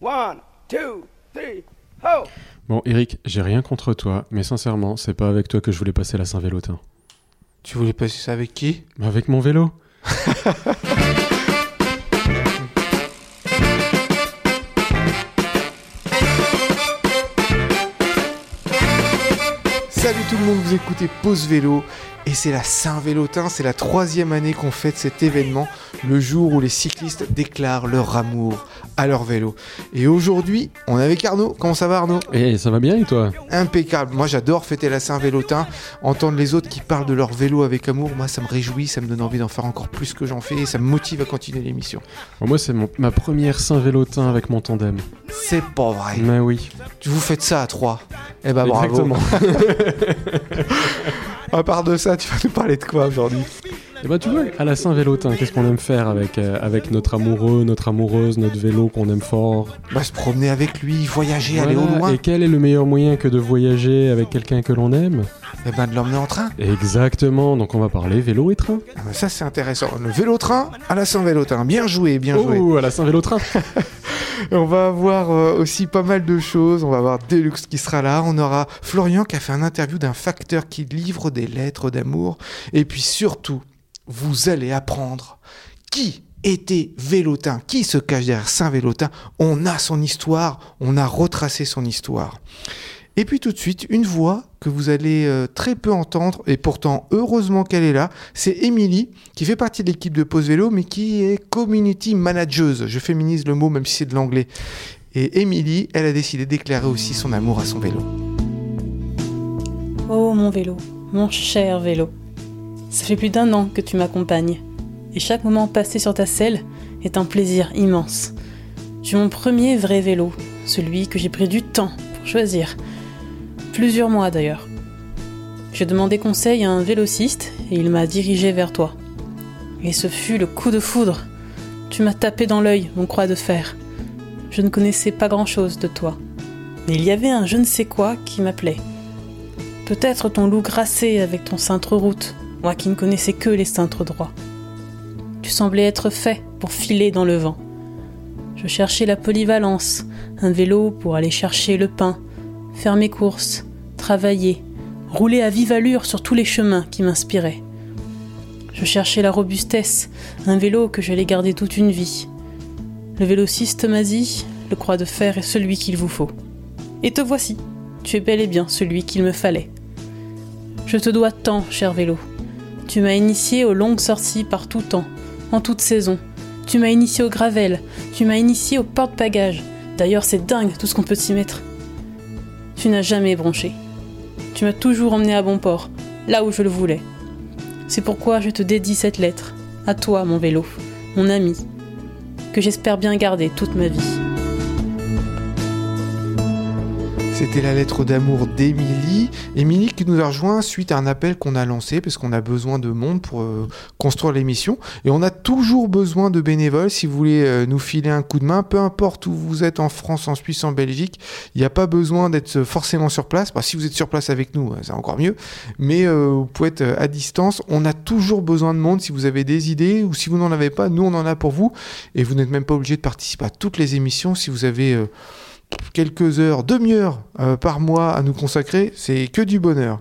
One, two, three, ho! Bon, Eric, j'ai rien contre toi, mais sincèrement, c'est pas avec toi que je voulais passer la Saint-Vélotin. Tu voulais passer ça avec qui? Avec mon vélo. tout le monde, vous écoutez Pause Vélo et c'est la Saint-Vélotin, c'est la troisième année qu'on fête cet événement, le jour où les cyclistes déclarent leur amour à leur vélo. Et aujourd'hui, on est avec Arnaud. Comment ça va Arnaud? Eh, ça va bien et toi? Impeccable. Moi j'adore fêter la Saint-Vélotin, entendre les autres qui parlent de leur vélo avec amour, moi ça me réjouit, ça me donne envie d'en faire encore plus que j'en fais et ça me motive à continuer l'émission. Bon, Moi, c'est ma première Saint-Vélotin avec mon tandem. C'est pas vrai. Mais oui. Tu vous faites ça à trois? Eh ben bravo. À part de ça, tu vas nous parler de quoi aujourd'hui? Et bah, tu vois, à la Saint-Vélotin, qu'est-ce qu'on aime faire avec, euh, avec notre amoureux, notre amoureuse, notre vélo qu'on aime fort? Bah se promener avec lui, voyager, aller au loin. Et quel est le meilleur moyen que de voyager avec quelqu'un que l'on aime? Eh ben de l'emmener en train. Exactement, donc on va parler vélo et train. Ah bah ça c'est intéressant. Le vélo-train à la Saint-Vélotin. Bien joué, bien joué. Oh, à la Saint-Vélotrain On va avoir euh, aussi pas mal de choses. On va avoir Deluxe qui sera là. On aura Florian qui a fait un interview d'un facteur qui livre des lettres d'amour. Et puis surtout, vous allez apprendre qui était Vélotin, qui se cache derrière Saint-Vélotin. On a son histoire, on a retracé son histoire. Et puis tout de suite, une voix que vous allez euh, très peu entendre, et pourtant heureusement qu'elle est là, c'est Émilie, qui fait partie de l'équipe de Pause Vélo, mais qui est community manageuse. Je féminise le mot même si c'est de l'anglais. Et Émilie, elle a décidé de déclarer aussi son amour à son vélo. Oh mon vélo, mon cher vélo. Ça fait plus d'un an que tu m'accompagnes. Et chaque moment passé sur ta selle est un plaisir immense. Tu es mon premier vrai vélo, celui que j'ai pris du temps pour choisir. Plusieurs mois d'ailleurs. J'ai demandé conseil à un vélociste et il m'a dirigé vers toi. Et ce fut le coup de foudre. Tu m'as tapé dans l'œil, mon croix de fer. Je ne connaissais pas grand-chose de toi. Mais il y avait un je ne sais quoi qui m'appelait. Peut-être ton loup grassé avec ton cintre route, moi qui ne connaissais que les cintres droits. Tu semblais être fait pour filer dans le vent. Je cherchais la polyvalence, un vélo pour aller chercher le pain, faire mes courses, travailler, rouler à vive allure sur tous les chemins qui m'inspiraient. Je cherchais la robustesse, un vélo que j'allais garder toute une vie. Le vélociste m'a dit, le croix de fer est celui qu'il vous faut. Et te voici, tu es bel et bien celui qu'il me fallait. Je te dois tant, cher vélo. Tu m'as initié aux longues sorties par tout temps, en toute saison. Tu m'as initié au gravel, tu m'as initié au porte-bagages. D'ailleurs, c'est dingue tout ce qu'on peut s'y mettre. Tu n'as jamais bronché. Tu m'as toujours emmené à bon port, là où je le voulais. C'est pourquoi je te dédie cette lettre, à toi, mon vélo, mon ami, que j'espère bien garder toute ma vie. C'était la lettre d'amour d'Émilie. Émilie qui nous a rejoint suite à un appel qu'on a lancé parce qu'on a besoin de monde pour euh, construire l'émission. Et on a toujours besoin de bénévoles si vous voulez euh, nous filer un coup de main. Peu importe où vous êtes en France, en Suisse, en Belgique, il n'y a pas besoin d'être forcément sur place. Si vous êtes sur place avec nous, euh, c'est encore mieux. Mais euh, vous pouvez être euh, à distance. On a toujours besoin de monde si vous avez des idées ou si vous n'en avez pas. Nous, on en a pour vous. Et vous n'êtes même pas obligé de participer à toutes les émissions si vous avez... quelques heures, demi-heure euh, par mois à nous consacrer, c'est que du bonheur.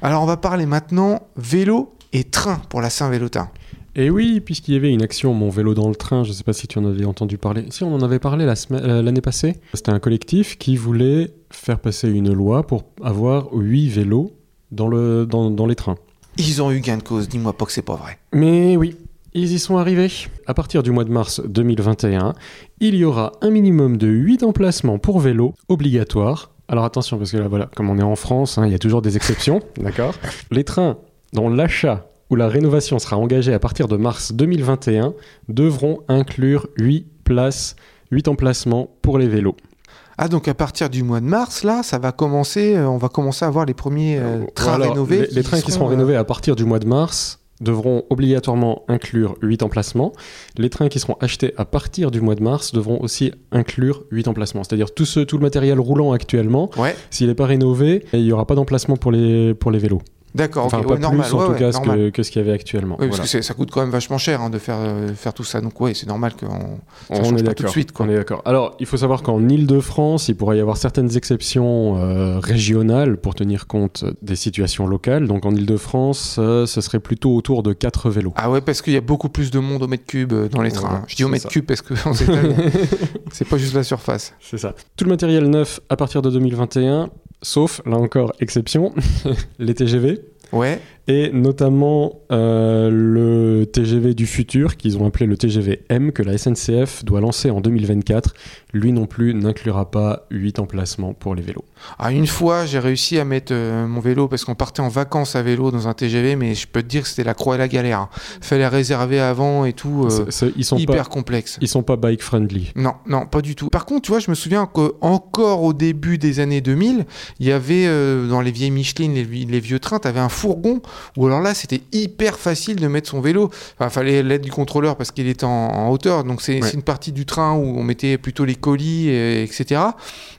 Alors on va parler maintenant vélo et train pour la Saint-Vélotin. Et oui, puisqu'il y avait une action Mon vélo dans le train, je ne sais pas si tu en avais entendu parler. Si, on en avait parlé la euh, l'année passée. C'était un collectif qui voulait faire passer une loi pour avoir 8 vélos dans, le, dans, dans les trains. Ils ont eu gain de cause, dis-moi pas que c'est pas vrai. Mais oui, ils y sont arrivés. À partir du mois de mars 2021, il y aura un minimum de 8 emplacements pour vélo obligatoires. Alors attention, parce que là, voilà, comme on est en France, hein, il y a toujours des exceptions, d'accord? Les trains dont l'achat ou la rénovation sera engagée à partir de mars 2021 devront inclure 8 places, 8 emplacements pour les vélos. Ah donc à partir du mois de mars, là, ça va commencer, euh, on va commencer à voir les premiers euh, trains Alors, rénovés. Les, les trains qui seront euh, rénovés à partir du mois de mars devront obligatoirement inclure 8 emplacements. Les trains qui seront achetés à partir du mois de mars devront aussi inclure 8 emplacements. C'est-à-dire tout, ce, tout le matériel roulant actuellement, Ouais, s'il n'est pas rénové, il n'y aura pas d'emplacement pour les, pour les vélos. D'accord, Enfin, pas ouais, normal. plus en ouais, tout cas normal. que, que ce qu'il y avait actuellement. Oui, parce Voilà. que ça coûte quand même vachement cher hein, de faire, euh, faire tout ça. Donc, ouais, c'est normal qu'on. On change pas tout de suite, quoi. On est d'accord. Alors, il faut savoir qu'en Île-de-France, il pourrait y avoir certaines exceptions euh, régionales pour tenir compte des situations locales. Donc, en Île-de-France, euh, ce serait plutôt autour de 4 vélos. Ah ouais, parce qu'il y a beaucoup plus de monde au mètre cube dans les trains. Voilà, Je dis au mètre ça. cube parce que c'est pas juste la surface. C'est ça. Tout le matériel neuf à partir de 2021, sauf, là encore, exception, les TGV. Ouais. Et notamment euh, le TGV du futur, qu'ils ont appelé le TGV M, que la SNCF doit lancer en 2024. Lui non plus n'inclura pas 8 emplacements pour les vélos. Ah, une fois, j'ai réussi à mettre euh, mon vélo parce qu'on partait en vacances à vélo dans un TGV, mais je peux te dire que c'était la croix et la galère. Fallait réserver avant et tout. euh, ils sont hyper pas, complexe. ils sont pas bike friendly. Non, non, pas du tout. Par contre, tu vois, je me souviens que encore au début des années 2000, il y avait dans les vieilles Michelin, les, les vieux trains, tu avais un fourgon où alors là, c'était hyper facile de mettre son vélo. Enfin, fallait l'aide du contrôleur parce qu'il était en, en hauteur. Donc c'est Ouais. une partie du train où on mettait plutôt les colis, et- etc.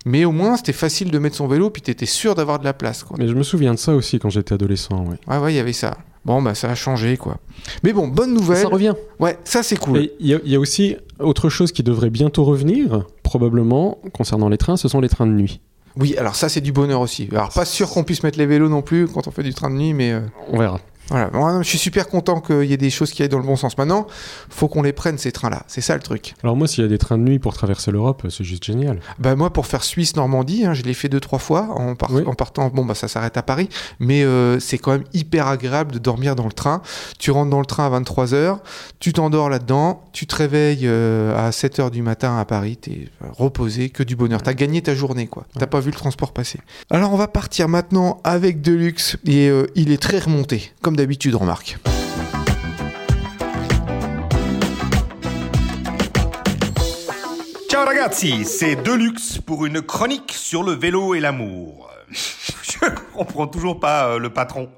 Mais au moins, c'était facile de mettre son vélo, puis tu étais sûr d'avoir de la place. Quoi. Mais je me souviens de ça aussi quand j'étais adolescent. Oui. Ouais, ouais, il y avait ça. Bon, bah ça a changé, quoi. Mais bon, bonne nouvelle. Ça revient. Ouais, ça c'est cool. Y, il y a aussi autre chose qui devrait bientôt revenir, probablement, concernant les trains, ce sont les trains de nuit. Oui, alors ça c'est du bonheur aussi. Alors pas sûr qu'on puisse mettre les vélos non plus quand on fait du train de nuit, mais... euh, On verra. Voilà, Moi, je suis super content qu'il y ait des choses qui aillent dans le bon sens. Maintenant, faut qu'on les prenne ces trains-là. C'est ça le truc. Alors moi, s'il y a des trains de nuit pour traverser l'Europe, c'est juste génial. Bah moi, pour faire Suisse-Normandie, hein, je l'ai fait deux trois fois en, par- Oui. en partant. Bon bah ça s'arrête à Paris, mais euh, c'est quand même hyper agréable de dormir dans le train. Tu rentres dans le train à 23 h tu t'endors là-dedans, tu te réveilles euh, à 7 h du matin à Paris, t'es euh, reposé, que du bonheur. T'as gagné ta journée quoi. T'as pas vu le transport passer. Alors on va partir maintenant avec Deluxe et euh, il est très remonté, comme d'habitude, remarque. Ciao ragazzi, c'est Deluxe pour une chronique sur le vélo et l'amour. Je comprends toujours pas euh, le patron.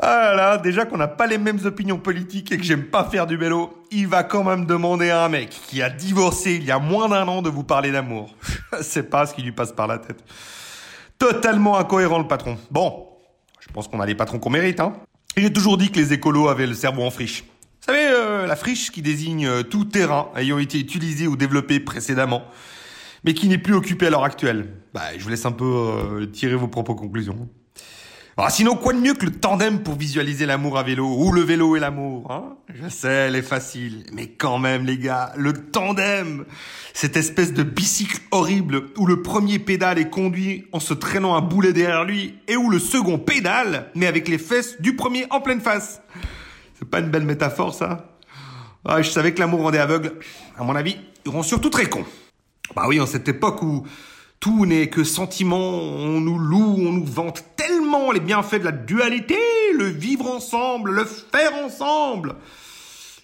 Ah là là, déjà qu'on n'a pas les mêmes opinions politiques et que j'aime pas faire du vélo, il va quand même demander à un mec qui a divorcé il y a moins d'un an de vous parler d'amour. C'est pas ce qui lui passe par la tête. Totalement incohérent le patron. Bon, je pense qu'on a les patrons qu'on mérite, hein. J'ai toujours dit que les écolos avaient le cerveau en friche. Vous savez, euh, la friche qui désigne euh, tout terrain ayant été utilisé ou développé précédemment, mais qui n'est plus occupé à l'heure actuelle. Bah, je vous laisse un peu euh, tirer vos propres conclusions. Ah, sinon, quoi de mieux que le tandem pour visualiser l'amour à vélo, ou le vélo et l'amour, hein? Je sais, elle est facile, mais quand même, les gars, le tandem! Cette espèce de bicycle horrible, où le premier pédale est conduit en se traînant un boulet derrière lui, et où le second pédale, mais avec les fesses du premier en pleine face. C'est pas une belle métaphore, ça? Ah, Je savais que l'amour rendait aveugle. À mon avis, ils seront surtout très cons. Bah oui, en cette époque où tout n'est que sentiment, on nous loue, on nous vante tellement les bienfaits de la dualité, le vivre ensemble, le faire ensemble,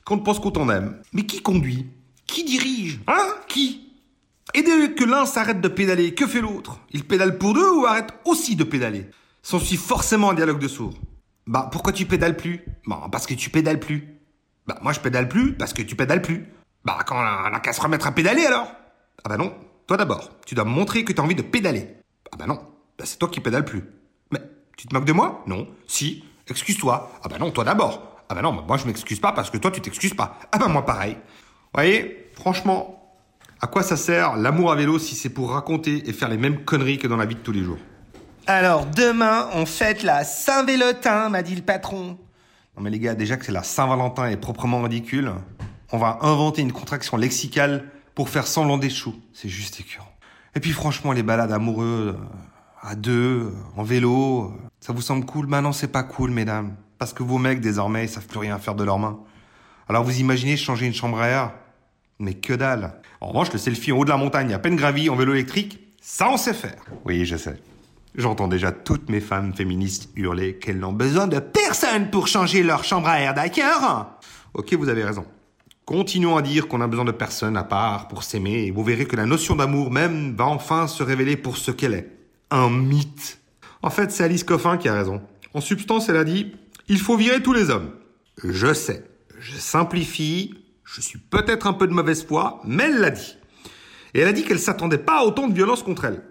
qu'on ne pense qu'au tandem. Mais qui conduit? Qui dirige? Hein? Qui? Et dès que l'un s'arrête de pédaler, que fait l'autre? Il pédale pour deux ou arrête aussi de pédaler? S'ensuit forcément un dialogue de sourds. Bah pourquoi tu pédales plus? Bah parce que tu pédales plus. Bah moi je pédale plus parce que tu pédales plus. Bah quand on a qu'à se remettre à pédaler alors? Ah bah non, toi d'abord, tu dois me montrer que tu as envie de pédaler. Ah bah non, bah c'est toi qui pédales plus. Mais tu te moques de moi? Non. Si, excuse-toi. Ah bah non, toi d'abord. Ah bah non, moi je m'excuse pas parce que toi tu t'excuses pas. Ah bah moi pareil. voyez, franchement, à quoi ça sert l'amour à vélo si c'est pour raconter et faire les mêmes conneries que dans la vie de tous les jours? Alors demain, on fête la Saint-Vélotin, m'a dit le patron. Non mais les gars, déjà que c'est la Saint-Valentin est proprement ridicule, on va inventer une contraction lexicale pour faire semblant d'échou. C'est juste écœurant. Et puis franchement, les balades amoureux, euh, à deux, euh, en vélo, euh, ça vous semble cool? Bah non, c'est pas cool, mesdames. Parce que vos mecs, désormais, ils savent plus rien faire de leurs mains. Alors vous imaginez changer une chambre à air? Mais que dalle En revanche, le selfie en haut de la montagne, à peine gravi, en vélo électrique, ça on sait faire. Oui, je sais. J'entends déjà toutes mes femmes féministes hurler qu'elles n'ont besoin de personne pour changer leur chambre à air, d'accord? Ok, vous avez raison. Continuons à dire qu'on a besoin de personne à part pour s'aimer et vous verrez que la notion d'amour même va enfin se révéler pour ce qu'elle est. Un mythe. En fait, c'est Alice Coffin qui a raison. En substance, elle a dit il faut virer tous les hommes. Je sais, je simplifie, je suis peut-être un peu de mauvaise foi, mais elle l'a dit. Et elle a dit qu'elle s'attendait pas à autant de violence contre elle.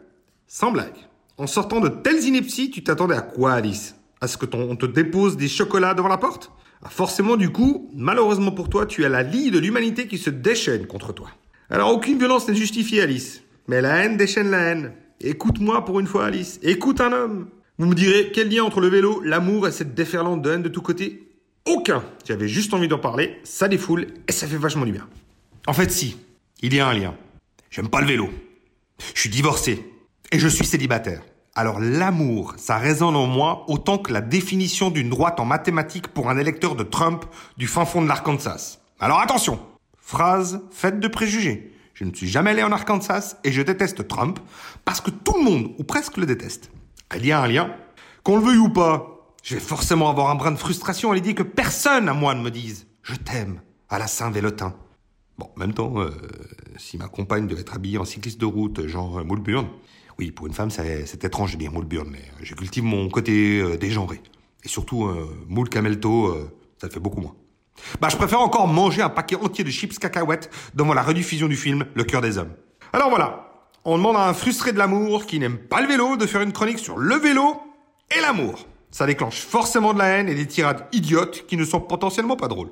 Sans blague. En sortant de telles inepties, tu t'attendais à quoi, Alice? À ce que ton, on te dépose des chocolats devant la porte? Forcément, du coup, malheureusement pour toi, tu as la lie de l'humanité qui se déchaîne contre toi. Alors, aucune violence n'est justifiée, Alice. Mais la haine déchaîne la haine. Écoute-moi pour une fois, Alice. Écoute un homme. Vous me direz, quel lien entre le vélo, l'amour et cette déferlante de haine de tous côtés? Aucun. J'avais juste envie d'en parler, ça défoule et ça fait vachement du bien. En fait, si, il y a un lien. J'aime pas le vélo. Je suis divorcé et je suis célibataire. Alors l'amour, ça résonne en moi autant que la définition d'une droite en mathématiques pour un électeur de Trump du fin fond de l'Arkansas. Alors attention, phrase faite de préjugés. Je ne suis jamais allé en Arkansas et je déteste Trump parce que tout le monde, ou presque, le déteste. Il y a un lien. Qu'on le veuille ou pas, je vais forcément avoir un brin de frustration à l'idée que personne à moi ne me dise « Je t'aime » à la Saint-Vélotin. Bon, en même temps, euh, si ma compagne devait être habillée en cycliste de route, genre euh, oui, pour une femme, c'est étrange de dire Moulburn, mais je cultive mon côté euh, dégenré. Et surtout, euh, moule camelto, euh, ça fait beaucoup moins. Bah, je préfère encore manger un paquet entier de chips cacahuètes devant la rediffusion du film Le cœur des hommes. Alors voilà, on demande à un frustré de l'amour qui n'aime pas le vélo de faire une chronique sur le vélo et l'amour. Ça déclenche forcément de la haine et des tirades idiotes qui ne sont potentiellement pas drôles.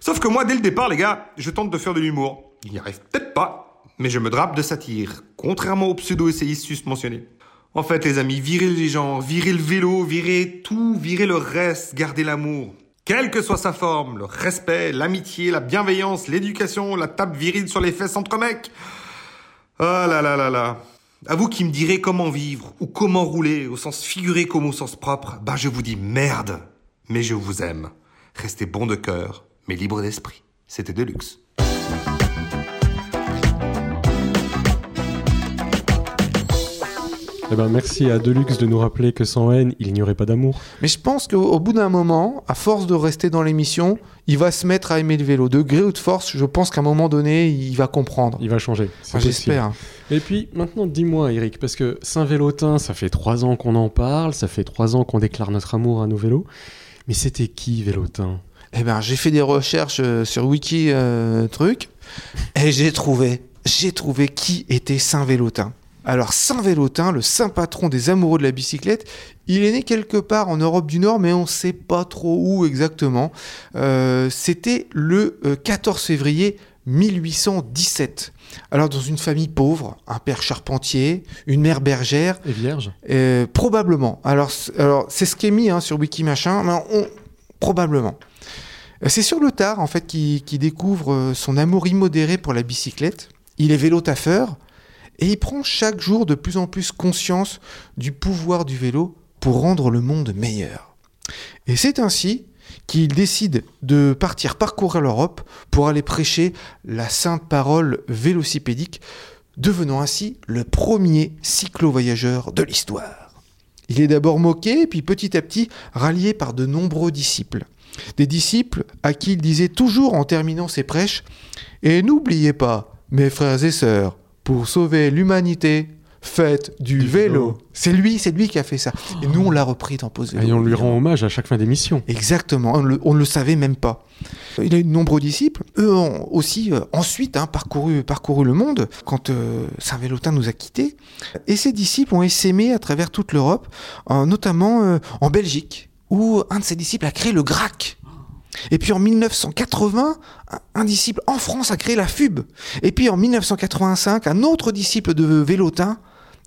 Sauf que moi, dès le départ, les gars, je tente de faire de l'humour. Il n'y arrive peut-être pas, mais je me drape de satire, contrairement aux pseudo-essayistes susmentionnés. En fait, les amis, virez les gens, virez le vélo, virez tout, virez le reste, gardez l'amour. Quelle que soit sa forme, le respect, l'amitié, la bienveillance, l'éducation, la table virile sur les fesses entre mecs. Ah là là là là. À vous qui me direz comment vivre ou comment rouler, au sens figuré comme au sens propre, bah je vous dis merde. Mais je vous aime. Restez bon de cœur, mais libre d'esprit. C'était Deluxe. Eh ben, merci à Deluxe de nous rappeler que sans haine, il n'y aurait pas d'amour. Mais je pense qu'au au bout d'un moment, à force de rester dans l'émission, il va se mettre à aimer le vélo. De gré ou de force, je pense qu'à un moment donné, il va comprendre. Il va changer. J'espère. Et puis maintenant, dis-moi, Eric, parce que Saint-Vélotin, ça fait trois ans qu'on en parle, ça fait trois ans qu'on déclare notre amour à nos vélos. Mais c'était qui Vélotin? Eh ben, j'ai fait des recherches euh, sur Wiki euh, truc et j'ai trouvé, j'ai trouvé qui était Saint Vélotin. Alors Saint Vélotin, le saint patron des amoureux de la bicyclette, il est né quelque part en Europe du Nord, mais on ne sait pas trop où exactement. Euh, C'était le euh, 14 février 1817. Alors dans une famille pauvre, un père charpentier, une mère bergère, Et Vierge euh, probablement. Alors, c'est ce qui est mis hein, sur Wiki machin, mais on- probablement. Euh, C'est sur le tard en fait qu'il découvre euh, son amour immodéré pour la bicyclette. Il est vélo taffeur et il prend chaque jour de plus en plus conscience du pouvoir du vélo pour rendre le monde meilleur. Et c'est ainsi qu'il décide de partir parcourir l'Europe pour aller prêcher la sainte parole vélocipédique, devenant ainsi le premier cyclo-voyageur de l'histoire. Il est d'abord moqué, puis petit à petit rallié par de nombreux disciples. Des disciples à qui il disait toujours en terminant ses prêches Et n'oubliez pas, mes frères et sœurs, pour sauver l'humanité, faites du, Du vélo. vélo. C'est lui, c'est lui qui a fait ça. Et nous, on l'a repris dans Pause Vélo. Et on lui rend hommage à chaque fin d'émission. Exactement, on ne le savait même pas. Il a eu de nombreux disciples. Eux ont aussi euh, ensuite hein, parcouru, parcouru le monde quand euh, Saint-Vélotin nous a quittés. Et ces disciples ont essaimé à travers toute l'Europe, euh, notamment en Belgique, où un de ses disciples a créé le GRAC. Et puis en 1980, un- disciple en France a créé la FUB. Et puis en 1985, un autre disciple de Vélotin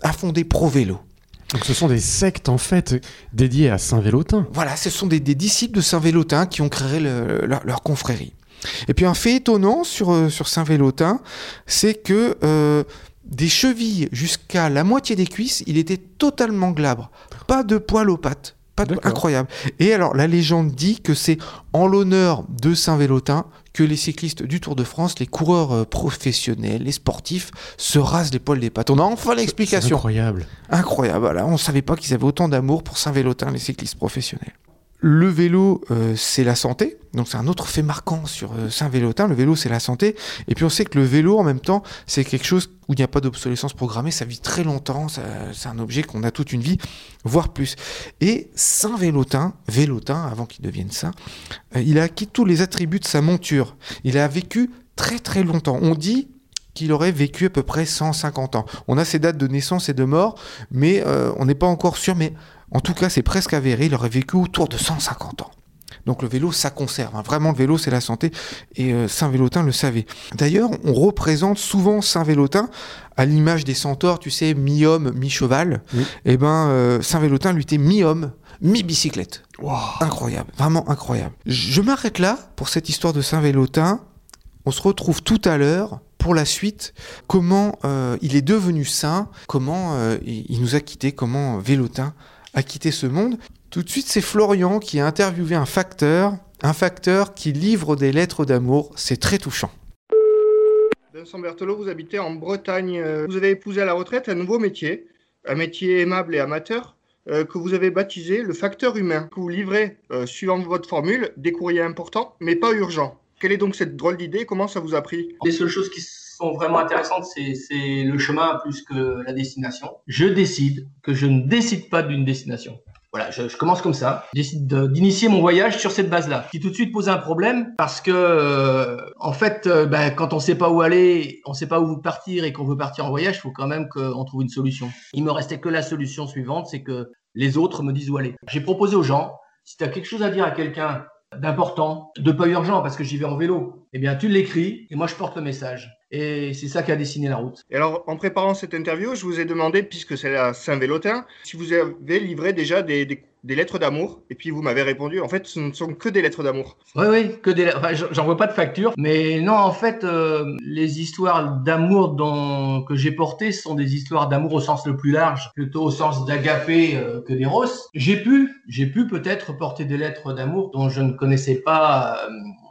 a fondé ProVélo. Donc ce sont des sectes en fait dédiées à Saint-Vélotin. Voilà, ce sont des, des disciples de Saint-Vélotin qui ont créé le- leur, leur confrérie. Et puis un fait étonnant sur, euh, sur Saint-Vélotin, c'est que euh, des chevilles jusqu'à la moitié des cuisses, il était totalement glabre. Pas de poils aux pattes. Pas de- D'accord. incroyable. Et alors, la légende dit que c'est en l'honneur de Saint-Vélotin que les cyclistes du Tour de France, les coureurs euh, professionnels, les sportifs, se rasent les poils des pattes. On a enfin l'explication. incroyable. Incroyable, voilà. On ne savait pas qu'ils avaient autant d'amour pour Saint-Vélotin, les cyclistes professionnels. Le vélo, euh, c'est la santé. Donc c'est un autre fait marquant sur euh, Saint-Vélotin. Le vélo, c'est la santé. Et puis on sait que le vélo, en même temps, c'est quelque chose où il n'y a pas d'obsolescence programmée. Ça vit très longtemps. C'est un objet qu'on a toute une vie, voire plus. Et Saint-Vélotin, Vélotin, avant qu'il devienne saint, euh, il a acquis tous les attributs de sa monture. Il a vécu très très longtemps. On dit qu'il aurait vécu à peu près 150 ans. On a ses dates de naissance et de mort, mais on n'est pas encore sûr. Mais En tout cas, c'est presque avéré, il aurait vécu autour de 150 ans. Donc le vélo, ça conserve. hein. Vraiment, le vélo, c'est la santé. Et euh, Saint-Vélotin le savait. D'ailleurs, on représente souvent Saint-Vélotin à l'image des centaures, tu sais, mi-homme, mi-cheval. Oui. Et ben, euh, Saint-Vélotin, lui, était mi-homme, mi-bicyclette. Incroyable, vraiment incroyable. Je m'arrête là pour cette histoire de Saint-Vélotin. On se retrouve tout à l'heure pour la suite. Comment euh, il est devenu saint, comment il il nous a quittés, comment Vélotin a quitté ce monde. Tout de suite, c'est Florian qui a interviewé un facteur, un facteur qui livre des lettres d'amour. C'est très touchant. Vincent Berthelot, vous habitez en Bretagne. Euh, Vous avez épousé à la retraite un nouveau métier, un métier aimable et amateur, euh, que vous avez baptisé le facteur humain, que vous livrez, euh, suivant votre formule, des courriers importants, mais pas urgents. Quelle est donc cette drôle d'idée Comment ça vous a pris? Les seules choses qui sont vraiment intéressantes, c'est le chemin plus que la destination. Je décide que je ne décide pas d'une destination. Voilà, je, commence comme ça. Je décide de- d'initier mon voyage sur cette base-là, qui tout de suite pose un problème parce que, euh, en fait, euh, ben, quand on sait pas où aller, on sait pas où partir et qu'on veut partir en voyage, il faut quand même qu'on trouve une solution. Il me restait que la solution suivante, c'est que les autres me disent où aller. J'ai proposé aux gens, si tu as quelque chose à dire à quelqu'un d'important, de pas urgent parce que j'y vais en vélo, eh bien tu l'écris et moi je porte le message. Et c'est ça qui a dessiné la route. Et alors, en préparant cette interview, je vous ai demandé, puisque c'est la Saint-Vélotin, si vous avez livré déjà des, des- des lettres d'amour. Et puis vous m'avez répondu, en fait, ce ne sont que des lettres d'amour. Oui, oui, que des. Enfin, j'en vois pas de facture, mais non, en fait, euh, les histoires d'amour dont que j'ai portées sont des histoires d'amour au sens le plus large, plutôt au sens d'agapé euh, que d'éros. J'ai pu, j'ai pu peut-être porter des lettres d'amour dont je ne connaissais pas euh,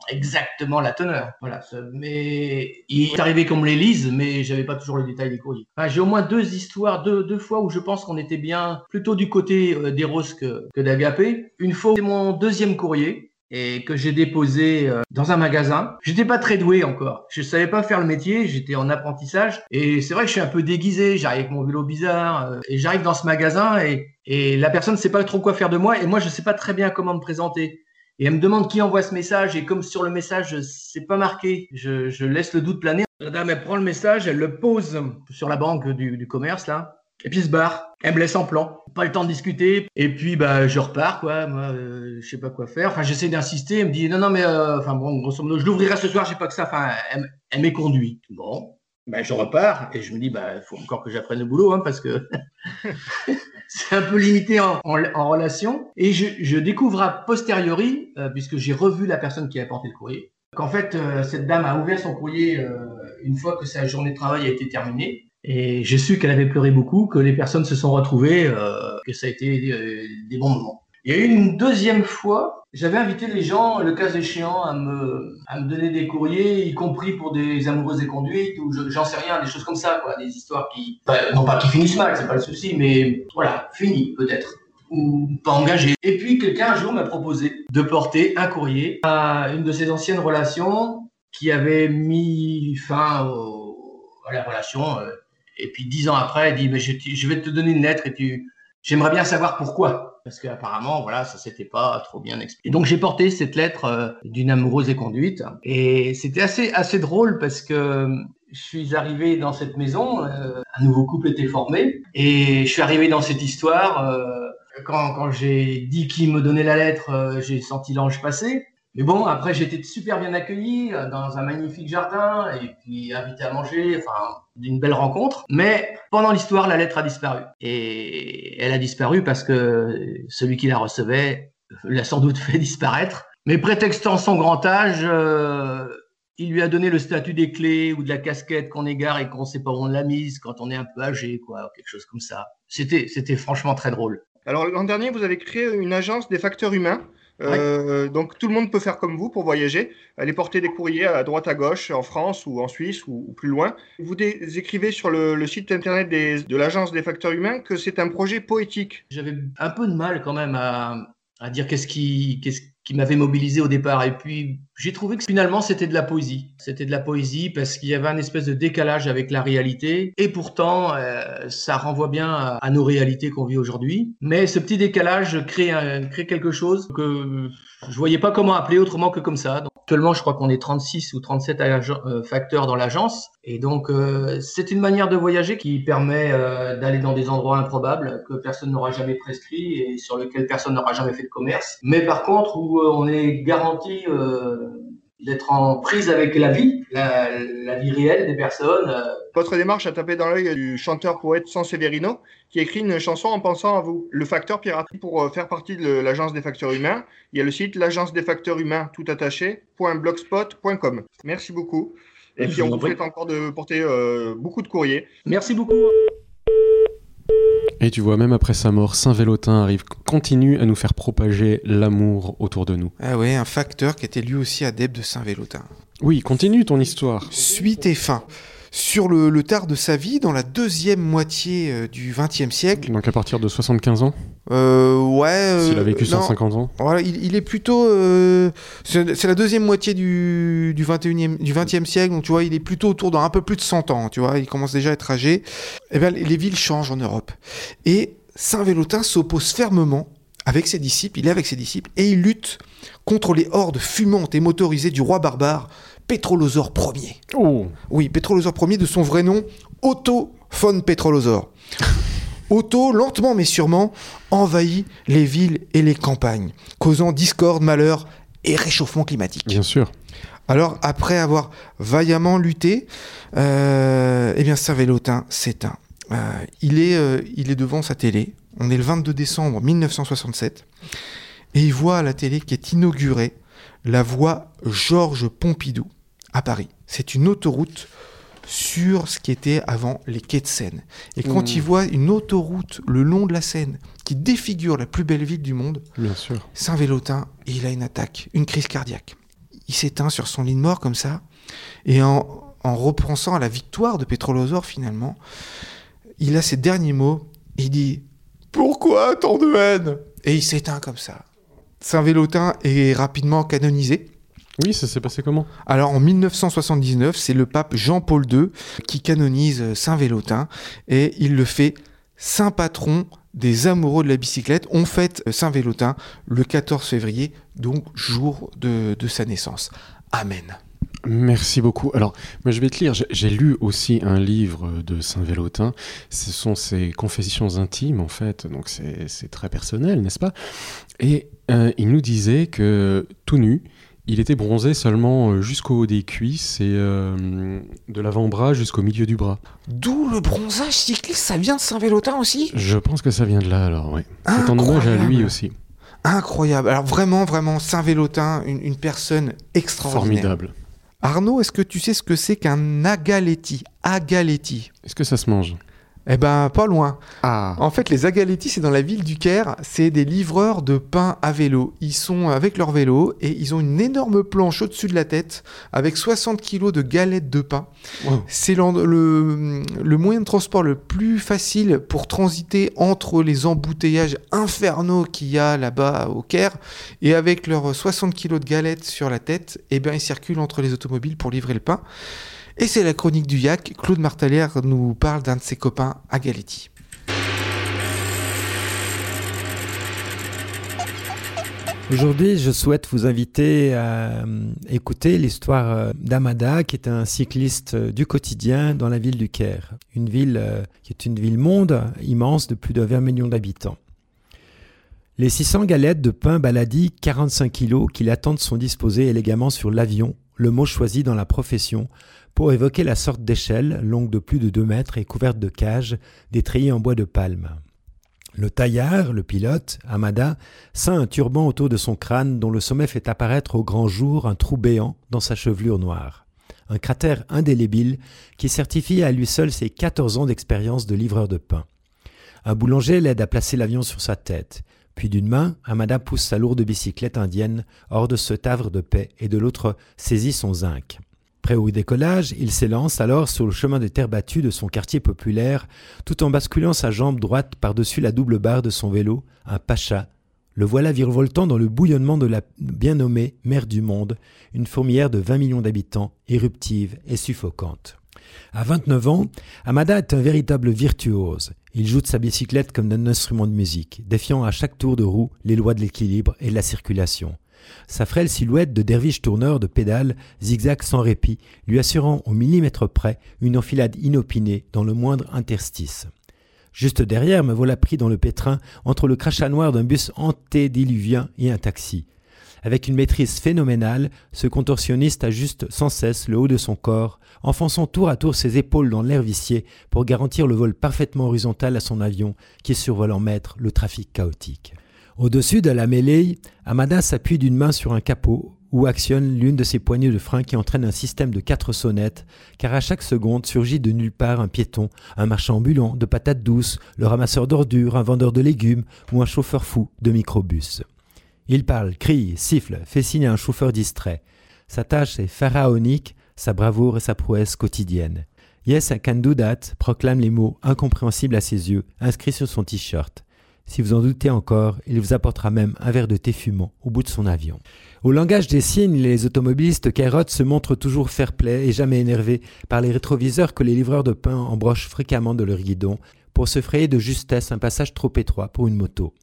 exactement la teneur. Voilà, mais il est arrivé qu'on me les lise, mais j'avais pas toujours le détail des courriers. J'ai au moins deux histoires, deux, deux fois où je pense qu'on était bien plutôt du côté euh, d'Eros que, que d'Agapé. Une fois, c'est mon deuxième courrier et que j'ai déposé euh, dans un magasin. J'étais pas très doué encore. Je savais pas faire le métier, j'étais en apprentissage et c'est vrai que je suis un peu déguisé, j'arrive avec mon vélo bizarre euh, et j'arrive dans ce magasin et et la personne ne sait pas trop quoi faire de moi et moi je sais pas très bien comment me présenter. Et elle me demande qui envoie ce message et comme sur le message c'est pas marqué, je, je laisse le doute planer. La dame elle prend le message, elle le pose sur la banque du, du commerce là et puis elle se barre. Elle me laisse en plan. Pas le temps de discuter. Et puis, bah, je repars, quoi. Moi, euh, je sais pas quoi faire. Enfin, j'essaie d'insister. Elle me dit, non, non, mais, euh, enfin, bon, grosso modo, je l'ouvrirai ce soir, j'ai pas que ça. Enfin, elle, elle m'est conduit. Bon. Ben, je repars. Et je me dis, bah, il faut encore que j'apprenne le boulot, hein, parce que c'est un peu limité en, en, relation. Et je, je découvre a posteriori, euh, puisque j'ai revu la personne qui a apporté le courrier, qu'en fait, euh, cette dame a ouvert son courrier euh, une fois que sa journée de travail a été terminée. Et j'ai su qu'elle avait pleuré beaucoup, que les personnes se sont retrouvées, que ça a été des bons moments. Il y a eu une deuxième fois, j'avais invité les gens, le cas échéant, à me, donner des courriers, y compris pour des amoureuses et conduites, ou je- j'en sais rien, des choses comme ça, quoi, des histoires qui, non pas qui finissent mal, c'est pas le souci, mais voilà, fini peut-être ou pas engagé. Et puis quelqu'un un jour m'a proposé de porter un courrier à une de ses anciennes relations qui avait mis fin à la relation. euh, et puis dix ans après, elle dit mais je, je vais te donner une lettre et tu, j'aimerais bien savoir pourquoi. Parce qu'apparemment, voilà, ça s'était pas trop bien expliqué. Donc j'ai porté cette lettre euh, d'une amoureuse et conduite. Et c'était assez assez drôle parce que je suis arrivé dans cette maison, euh, un nouveau couple était formé, et je suis arrivé dans cette histoire. euh, quand, quand j'ai dit qui me donnait la lettre, j'ai senti l'ange passer. Mais bon, après, j'ai été super bien accueilli euh, dans un magnifique jardin et puis invité à manger, enfin, d'une belle rencontre. Mais pendant l'histoire, la lettre a disparu. Et elle a disparu parce que celui qui la recevait l'a sans doute fait disparaître. Mais prétextant son grand âge, euh, il lui a donné le statut des clés ou de la casquette qu'on égare et qu'on sait pas où on l'a mise quand on est un peu âgé, quoi, quelque chose comme ça. C'était, c'était franchement très drôle. Alors, l'an dernier, vous avez créé une agence des facteurs humains. Euh, Donc, tout le monde peut faire comme vous pour voyager, aller porter des courriers à droite à gauche, en France ou en Suisse ou, ou plus loin. Vous écrivez sur le, le site internet des- de l'agence des facteurs humains que c'est un projet poétique. J'avais un peu de mal quand même à, à dire qu'est-ce qui, qu'est-ce, qui m'avait mobilisé au départ. Et puis, j'ai trouvé que finalement, c'était de la poésie. C'était de la poésie parce qu'il y avait un espèce de décalage avec la réalité. Et pourtant, euh, ça renvoie bien à, nos réalités qu'on vit aujourd'hui. Mais ce petit décalage crée, crée quelque chose que je voyais pas comment appeler autrement que comme ça. Actuellement, je crois qu'on est 36 ou 37 euh, facteurs dans l'agence. Et donc, euh, c'est une manière de voyager qui permet euh, d'aller dans des endroits improbables que personne n'aura jamais prescrit et sur lesquels personne n'aura jamais fait de commerce. Mais par contre, où on est garanti d'être en prise avec la vie, la, vie réelle des personnes. Euh. Votre démarche a tapé dans l'œil du chanteur-poète Sanseverino, qui écrit une chanson en pensant à vous. Le facteur piraterie, pour euh, faire partie de l'agence des facteurs humains, il y a le site l'agence des facteurs humains tout attaché, .blogspot.com. Merci beaucoup. Et puis on vous souhaite encore de porter euh, beaucoup de courriers. Merci beaucoup. Et tu vois, même après sa mort, Saint-Vélotin arrive, continue à nous faire propager l'amour autour de nous. Ah ouais, un facteur qui était lui aussi adepte de Saint-Vélotin. Oui, continue ton histoire. Suite et fin sur le, tard de sa vie, dans la deuxième moitié euh, du XXe siècle. Donc à partir de 75 ans euh, Ouais. Euh, S'il a vécu 150 ans Voilà, il, est plutôt. c'est la deuxième moitié du, du, 21e, du 20e siècle, donc tu vois, il est plutôt autour d'un peu plus de 100 ans, tu vois, il commence déjà à être âgé. Eh bien, les villes changent en Europe. Et Saint-Vélotin s'oppose fermement avec ses disciples, il est avec ses disciples, et il lutte contre les hordes fumantes et motorisées du roi barbare Pétrolosaure Ier. Oh. Oui, Pétrolosaure Ier de son vrai nom, Otto von Pétrolosaure. Otto, lentement mais sûrement, envahit les villes et les campagnes, causant discorde, malheur et réchauffement climatique. Bien sûr. Alors, après avoir vaillamment lutté, euh, eh bien, Saint-Vélotin s'éteint. Euh, il, est, euh, il est devant sa télé. On est le 22 décembre 1967. Et il voit à la télé qui est inaugurée la voie Georges Pompidou à Paris. C'est une autoroute sur ce qui était avant les quais de Seine. Et quand mmh. il voit une autoroute le long de la Seine qui défigure la plus belle ville du monde, Saint-Vélotin, il a une attaque, une crise cardiaque. Il s'éteint sur son lit de mort comme ça, et en, en repensant à la victoire de Pétrolosaure finalement, il a ses derniers mots, il dit « Pourquoi tant de haine ?» Et il s'éteint comme ça. Saint-Vélotin est rapidement canonisé. Oui, ça s'est passé comment? Alors en 1979, c'est le pape Jean-Paul II qui canonise Saint-Vélotin et il le fait saint patron des amoureux de la bicyclette. On fête Saint-Vélotin le 14 février, donc jour de, de sa naissance. Amen. Merci beaucoup. Alors, moi, je vais te lire. J'ai lu aussi un livre de Saint-Vélotin. Ce sont ses confessions intimes, en fait. Donc, c'est très personnel, n'est-ce pas? Et euh, il nous disait que tout nu, il était bronzé seulement euh, jusqu'au haut des cuisses et euh, de l'avant-bras jusqu'au milieu du bras. D'où le bronzage cycliste, ça vient de Saint-Vélotin aussi? Je pense que ça vient de là alors, oui. C'est en hommage à lui aussi. Incroyable. Alors vraiment, vraiment, Saint-Vélotin, une, une, personne extraordinaire. Formidable. Arnaud, est-ce que tu sais ce que c'est qu'un agaletti? Agaletti. Est-ce que ça se mange? Eh ben, pas loin. Ah. En fait, les Agaletti, c'est dans la ville du Caire. C'est des livreurs de pain à vélo. Ils sont avec leur vélo et ils ont une énorme planche au-dessus de la tête avec 60 kilos de galettes de pain. C'est le, le, moyen de transport le plus facile pour transiter entre les embouteillages infernaux qu'il y a là-bas au Caire. Et avec leurs 60 kilos de galettes sur la tête, eh ben, ils circulent entre les automobiles pour livrer le pain. Et c'est la chronique du Yak. Claude Martalère nous parle d'un de ses copains à Galetti. Aujourd'hui, je souhaite vous inviter à euh, écouter l'histoire euh, d'Amada, qui est un cycliste euh, du quotidien dans la ville du Caire. Une ville qui est une ville-monde immense de plus de 20 millions d'habitants. Les 600 galettes de pain baladi, 45 kilos, qui l'attendent sont disposées élégamment sur l'avion, le mot choisi dans la profession, pour évoquer la sorte d'échelle, longue de plus de 2 mètres et couverte de cages, détrayées en bois de palme. Le taillard, le pilote, Amada, ceint un turban autour de son crâne dont le sommet fait apparaître au grand jour un trou béant dans sa chevelure noire. Un cratère indélébile qui certifie à lui seul ses 14 ans d'expérience de livreur de pain. Un boulanger l'aide à placer l'avion sur sa tête. Puis d'une main, Amada pousse sa lourde bicyclette indienne hors de ce tavre de paix et de l'autre saisit son zinc. Prêt au décollage, il s'élance alors sur le chemin de terre battue de son quartier populaire, tout en basculant sa jambe droite par-dessus la double barre de son vélo, un pacha, Le voilà virevoltant dans le bouillonnement de la bien nommée mer du monde, une fourmilière de 20 millions d'habitants, éruptive et suffocante. À 29 ans, Amada est un véritable virtuose. Il joue de sa bicyclette comme d'un instrument de musique, défiant à chaque tour de roue les lois de l'équilibre et de la circulation. Sa frêle silhouette de derviche tourneur de pédales zigzag sans répit, lui assurant au millimètre près une enfilade inopinée dans le moindre interstice. Juste derrière, me voilà pris dans le pétrin entre le crachat noir d'un bus antédiluvien et un taxi. Avec une maîtrise phénoménale, ce contorsionniste ajuste sans cesse le haut de son corps, enfonçant tour à tour ses épaules dans l'air vicié pour garantir le vol parfaitement horizontal à son avion qui survole en maître le trafic chaotique. Au-dessus de la mêlée, Amada s'appuie d'une main sur un capot ou actionne l'une de ses poignées de frein qui entraîne un système de quatre sonnettes, car à chaque seconde surgit de nulle part un piéton, un marchand ambulant de patates douces, le ramasseur d'ordures, un vendeur de légumes ou un chauffeur fou de microbus. Il parle, crie, siffle, fait signe à un chauffeur distrait. Sa tâche est pharaonique, sa bravoure et sa prouesse quotidienne. Yes, I can proclame les mots incompréhensibles à ses yeux, inscrits sur son t-shirt. Si vous en doutez encore, il vous apportera même un verre de thé fumant au bout de son avion. Au langage des signes, les automobilistes carottes se montrent toujours fair-play et jamais énervés par les rétroviseurs que les livreurs de pain embrochent fréquemment de leur guidon pour se frayer de justesse un passage trop étroit pour une moto.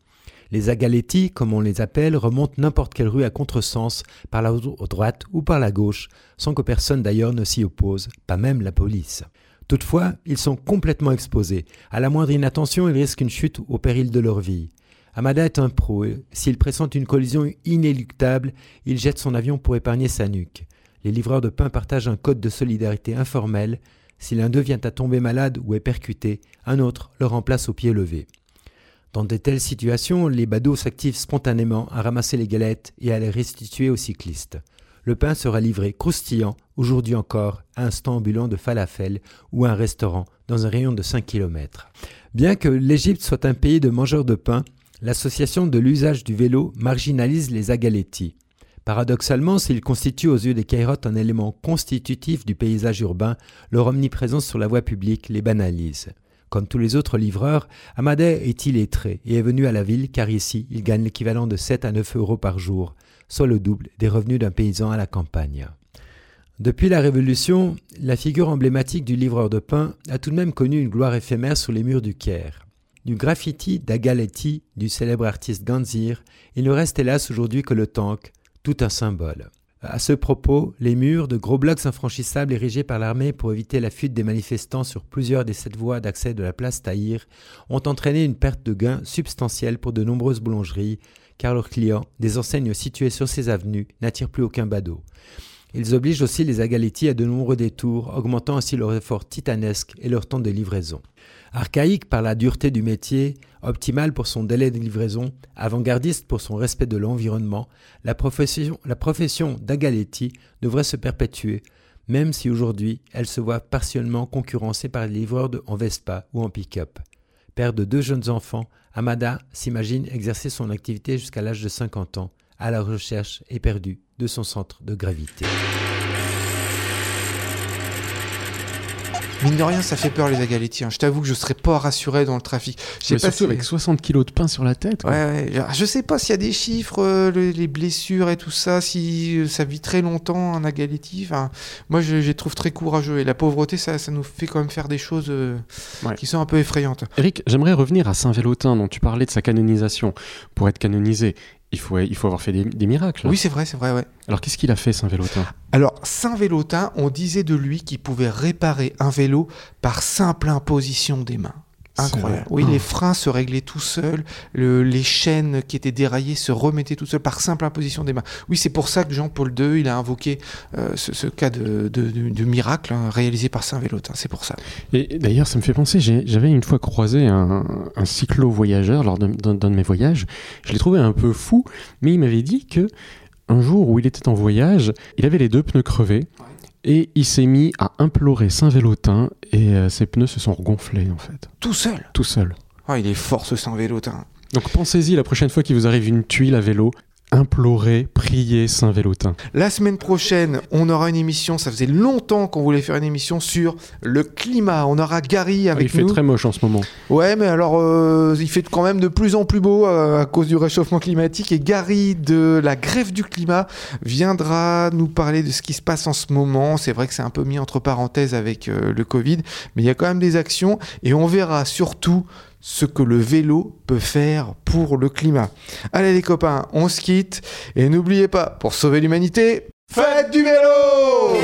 Les agaletti, comme on les appelle, remontent n'importe quelle rue à contresens, par la droite ou par la gauche, sans que personne d'ailleurs ne s'y oppose, pas même la police. Toutefois, ils sont complètement exposés. À la moindre inattention, ils risquent une chute au péril de leur vie. Amada est un pro. S'il pressent une collision inéluctable, il jette son avion pour épargner sa nuque. Les livreurs de pain partagent un code de solidarité informel. Si l'un d'eux vient à tomber malade ou est percuté, un autre le remplace au pied levé. Dans de telles situations, les badauds s'activent spontanément à ramasser les galettes et à les restituer aux cyclistes. Le pain sera livré croustillant, aujourd'hui encore, à un stand ambulant de falafel ou à un restaurant dans un rayon de 5 km. Bien que l'Égypte soit un pays de mangeurs de pain, l'association de l'usage du vélo marginalise les agaletti. Paradoxalement, s'ils constituent aux yeux des Kairotes un élément constitutif du paysage urbain, leur omniprésence sur la voie publique les banalise. Comme tous les autres livreurs, Amadé est illettré et est venu à la ville car ici il gagne l'équivalent de 7 à 9 euros par jour, soit le double des revenus d'un paysan à la campagne. Depuis la Révolution, la figure emblématique du livreur de pain a tout de même connu une gloire éphémère sur les murs du Caire. Du graffiti d'Agaletti du célèbre artiste Ganzir, il ne reste hélas aujourd'hui que le tank, tout un symbole. À ce propos, les murs, de gros blocs infranchissables érigés par l'armée pour éviter la fuite des manifestants sur plusieurs des sept voies d'accès de la place Tahir, ont entraîné une perte de gains substantielle pour de nombreuses boulangeries, car leurs clients, des enseignes situées sur ces avenues, n'attirent plus aucun badaud. Ils obligent aussi les Agaletti à de nombreux détours, augmentant ainsi leur effort titanesque et leur temps de livraison. Archaïque par la dureté du métier, optimal pour son délai de livraison, avant-gardiste pour son respect de l'environnement, la profession, d'Agaletti devrait se perpétuer, même si aujourd'hui elle se voit partiellement concurrencée par les livreurs en Vespa ou en pick-up. Père de deux jeunes enfants, Amada s'imagine exercer son activité jusqu'à l'âge de 50 ans, à la recherche éperdue de son centre de gravité. Mine de rien, ça fait peur les agaletti. Hein. Je t'avoue que je serais pas rassuré dans le trafic. J'ai passé avec 60 kilos de pain sur la tête. Ouais, ouais. Je sais pas s'il y a des chiffres, euh, les blessures et tout ça, si euh, ça vit très longtemps un agaletti. Enfin, moi, je, je, les trouve très courageux. Et la pauvreté, ça, ça nous fait quand même faire des choses euh, ouais. qui sont un peu effrayantes. Eric, j'aimerais revenir à Saint-Vélotin, dont tu parlais de sa canonisation. Pour être canonisé, il faut, il faut avoir fait des, des miracles. Oui, c'est vrai, c'est vrai, ouais. Alors, qu'est-ce qu'il a fait, Saint-Vélotin Alors, Saint-Vélotin, on disait de lui qu'il pouvait réparer un vélo par simple imposition des mains. Incroyable. Oui, les freins se réglaient tout seuls, le, les chaînes qui étaient déraillées se remettaient tout seuls par simple imposition des mains. Oui, c'est pour ça que Jean-Paul II, il a invoqué euh, ce, ce, cas de, de, de, de miracle hein, réalisé par Saint-Vélotin. C'est pour ça. Et d'ailleurs, ça me fait penser, j'avais une fois croisé un, un cyclo-voyageur lors d'un de mes voyages. Je l'ai trouvé un peu fou, mais il m'avait dit que un jour où il était en voyage, il avait les deux pneus crevés. Ouais. Et il s'est mis à implorer Saint-Vélotin et euh, ses pneus se sont regonflés en fait. Tout seul? Tout seul. Ah, il est fort ce Saint-Vélotin. Donc pensez-y la prochaine fois qu'il vous arrive une tuile à vélo, implorer, prier Saint Vélotin. La semaine prochaine, on aura une émission. Ça faisait longtemps qu'on voulait faire une émission sur le climat. On aura Gary avec il fait nous. très moche en ce moment. Ouais, mais alors euh, il fait quand même de plus en plus beau euh, à cause du réchauffement climatique. Et Gary de la grève du climat viendra nous parler de ce qui se passe en ce moment. C'est vrai que c'est un peu mis entre parenthèses avec euh, le Covid, mais il y a quand même des actions et on verra surtout ce que le vélo peut faire pour le climat. Allez les copains, on se quitte et n'oubliez pas, pour sauver l'humanité, faites du vélo